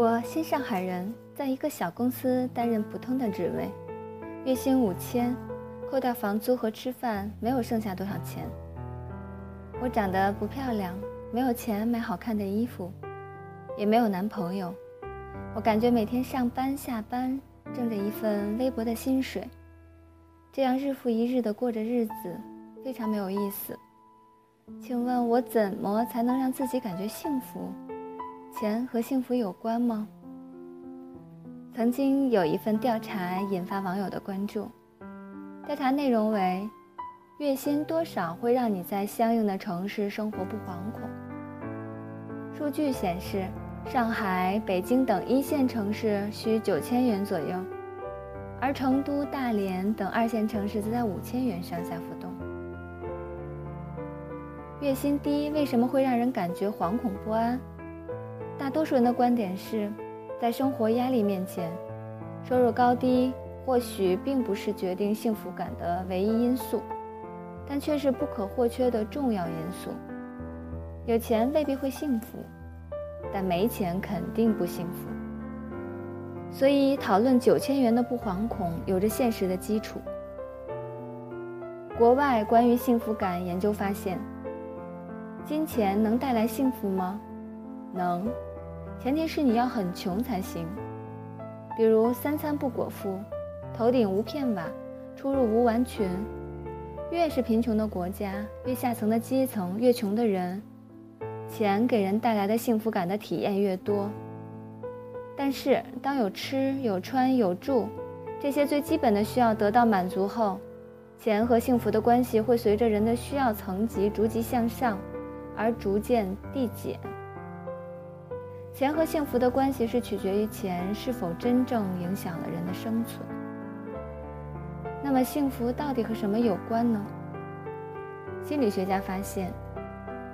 我新上海人，在一个小公司担任普通的职位，月薪五千，扣掉房租和吃饭，没有剩下多少钱。我长得不漂亮，没有钱买好看的衣服，也没有男朋友。我感觉每天上班下班，挣着一份微薄的薪水，这样日复一日的过着日子，非常没有意思。请问我怎么才能让自己感觉幸福？钱和幸福有关吗？曾经有一份调查引发网友的关注，调查内容为：月薪多少会让你在相应的城市生活不惶恐？数据显示。上海、北京等一线城市需九千元左右，而成都、大连等二线城市则在五千元上下浮动。月薪低为什么会让人感觉惶恐不安？多数人的观点是，在生活压力面前，收入高低或许并不是决定幸福感的唯一因素，但却是不可或缺的重要因素。有钱未必会幸福。但没钱肯定不幸福，所以讨论九千元的不惶恐有着现实的基础。国外关于幸福感研究发现，金钱能带来幸福吗？能，前提是你要很穷才行。比如三餐不果腹，头顶无片瓦，出入无完裙。越是贫穷的国家，越下层的阶层，越穷的人。钱给人带来的幸福感的体验越多，但是当有吃有穿有住这些最基本的需要得到满足后，钱和幸福的关系会随着人的需要层级逐级向上，而逐渐递减。钱和幸福的关系是取决于钱是否真正影响了人的生存。那么幸福到底和什么有关呢？心理学家发现。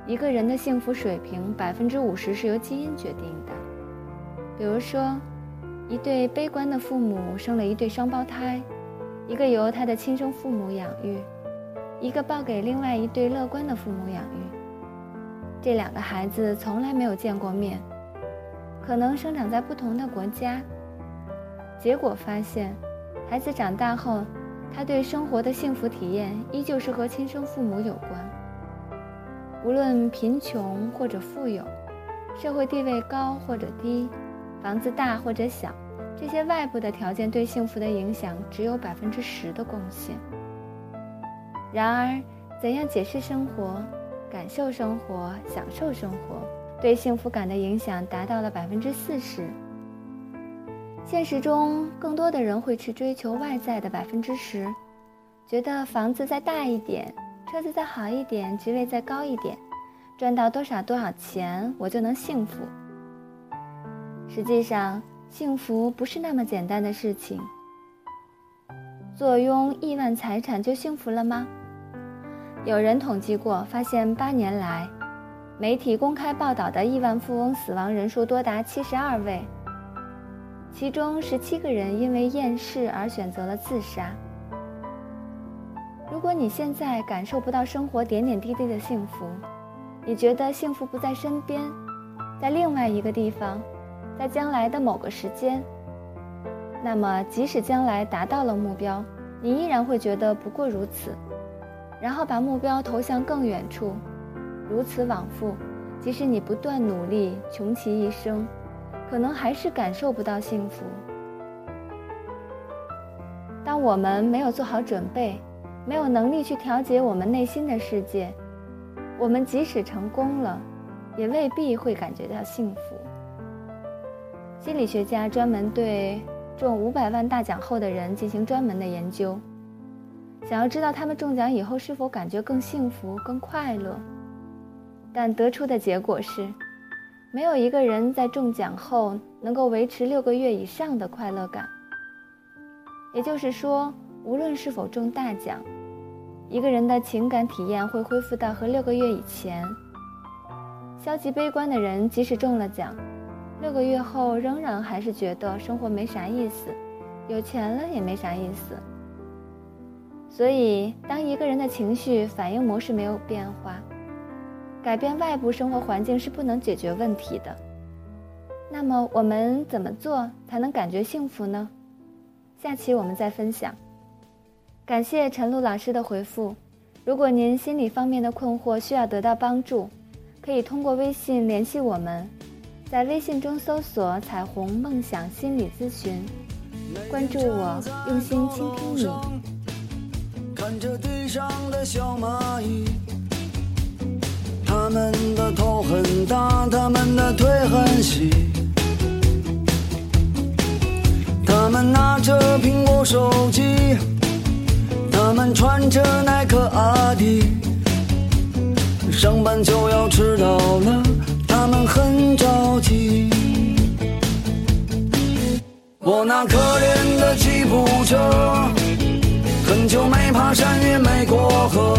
一个人的幸福水平，百分之五十是由基因决定的。比如说，一对悲观的父母生了一对双胞胎，一个由他的亲生父母养育，一个抱给另外一对乐观的父母养育。这两个孩子从来没有见过面，可能生长在不同的国家。结果发现，孩子长大后，他对生活的幸福体验依旧是和亲生父母有关。无论贫穷或者富有，社会地位高或者低，房子大或者小，这些外部的条件对幸福的影响只有百分之十的贡献。然而，怎样解释生活、感受生活、享受生活，对幸福感的影响达到了百分之四十。现实中，更多的人会去追求外在的百分之十，觉得房子再大一点。车子再好一点，职位再高一点，赚到多少多少钱，我就能幸福。实际上，幸福不是那么简单的事情。坐拥亿万财产就幸福了吗？有人统计过，发现八年来，媒体公开报道的亿万富翁死亡人数多达七十二位，其中十七个人因为厌世而选择了自杀。如果你现在感受不到生活点点滴滴的幸福，你觉得幸福不在身边，在另外一个地方，在将来的某个时间，那么即使将来达到了目标，你依然会觉得不过如此，然后把目标投向更远处，如此往复，即使你不断努力，穷其一生，可能还是感受不到幸福。当我们没有做好准备。没有能力去调节我们内心的世界，我们即使成功了，也未必会感觉到幸福。心理学家专门对中五百万大奖后的人进行专门的研究，想要知道他们中奖以后是否感觉更幸福、更快乐。但得出的结果是，没有一个人在中奖后能够维持六个月以上的快乐感。也就是说，无论是否中大奖，一个人的情感体验会恢复到和六个月以前。消极悲观的人，即使中了奖，六个月后仍然还是觉得生活没啥意思，有钱了也没啥意思。所以，当一个人的情绪反应模式没有变化，改变外部生活环境是不能解决问题的。那么我们怎么做才能感觉幸福呢？下期我们再分享。感谢陈露老师的回复。如果您心理方面的困惑需要得到帮助，可以通过微信联系我们，在微信中搜索“彩虹梦想心理咨询”，关注我，用心倾听你。看着地上的小蚂蚁，他们的头很大，他们的腿很细，他们拿着苹果手机。他们穿着耐克阿迪，上班就要迟到了，他们很着急。我那可怜的吉普车，很久没爬山也没过河，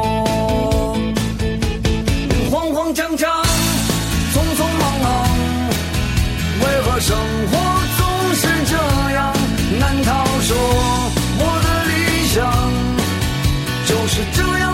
就是这样